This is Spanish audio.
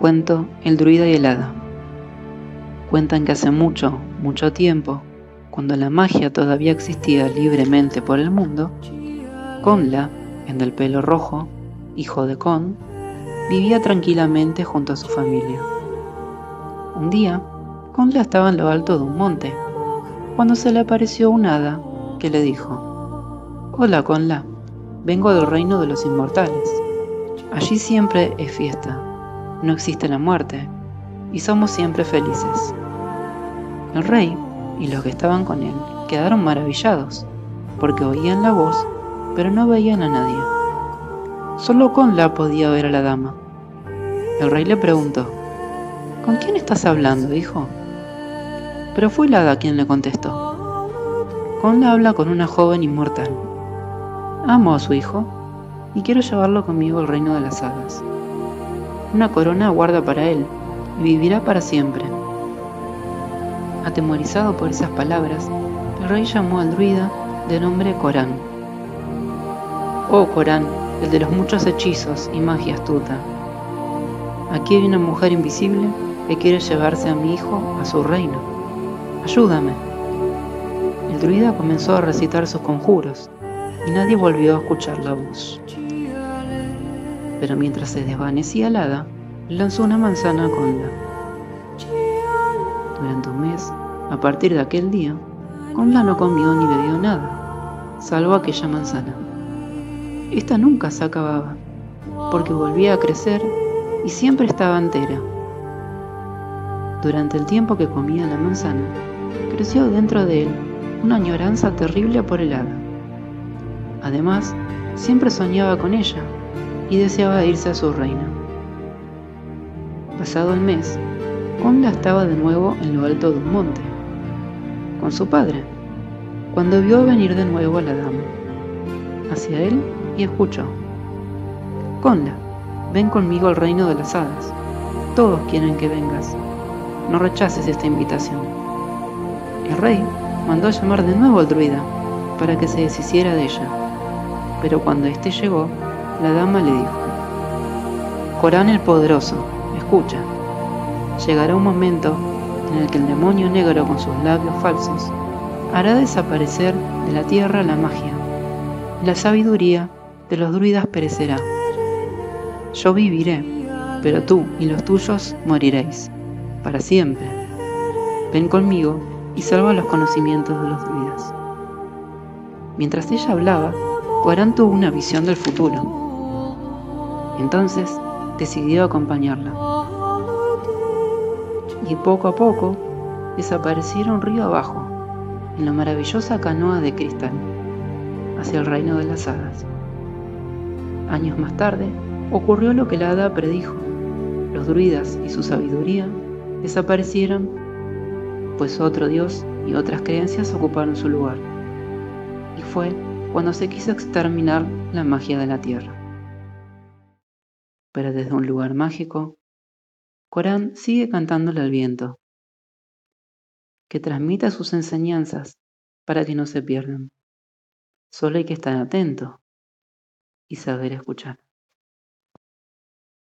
Cuento El druida y el hada. Cuentan que hace mucho, mucho tiempo, cuando la magia todavía existía libremente por el mundo, Conla, en del pelo rojo, hijo de Con, vivía tranquilamente junto a su familia. Un día, Conla estaba en lo alto de un monte, cuando se le apareció un hada que le dijo, Hola Conla, vengo del reino de los inmortales. Allí siempre es fiesta no existe la muerte y somos siempre felices. El rey y los que estaban con él quedaron maravillados porque oían la voz pero no veían a nadie. Solo Conla podía ver a la dama. El rey le preguntó, ¿Con quién estás hablando, hijo? Pero fue el hada quien le contestó. Conla habla con una joven inmortal. Amo a su hijo y quiero llevarlo conmigo al reino de las hadas una corona guarda para él y vivirá para siempre. Atemorizado por esas palabras, el rey llamó al druida de nombre Corán. Oh Corán, el de los muchos hechizos y magia astuta. Aquí hay una mujer invisible que quiere llevarse a mi hijo a su reino. Ayúdame. El druida comenzó a recitar sus conjuros y nadie volvió a escuchar la voz pero mientras se desvanecía el hada, lanzó una manzana a Conda. Durante un mes, a partir de aquel día, Conda no comió ni bebió nada, salvo aquella manzana. Esta nunca se acababa, porque volvía a crecer y siempre estaba entera. Durante el tiempo que comía la manzana, creció dentro de él una añoranza terrible por el hada. Además, siempre soñaba con ella y deseaba irse a su reino. Pasado el mes, Conda estaba de nuevo en lo alto de un monte, con su padre, cuando vio venir de nuevo a la dama, hacia él y escuchó. Conda, ven conmigo al reino de las hadas. Todos quieren que vengas. No rechaces esta invitación. El rey mandó a llamar de nuevo al druida para que se deshiciera de ella, pero cuando éste llegó, la dama le dijo, Corán el Poderoso, escucha, llegará un momento en el que el demonio negro con sus labios falsos hará desaparecer de la tierra la magia, y la sabiduría de los druidas perecerá. Yo viviré, pero tú y los tuyos moriréis, para siempre. Ven conmigo y salva los conocimientos de los druidas. Mientras ella hablaba, Corán tuvo una visión del futuro entonces decidió acompañarla. Y poco a poco desaparecieron río abajo, en la maravillosa canoa de cristal, hacia el reino de las hadas. Años más tarde, ocurrió lo que la hada predijo. Los druidas y su sabiduría desaparecieron, pues otro dios y otras creencias ocuparon su lugar. Y fue cuando se quiso exterminar la magia de la tierra pero desde un lugar mágico, Corán sigue cantándole al viento, que transmita sus enseñanzas para que no se pierdan. Solo hay que estar atento y saber escuchar.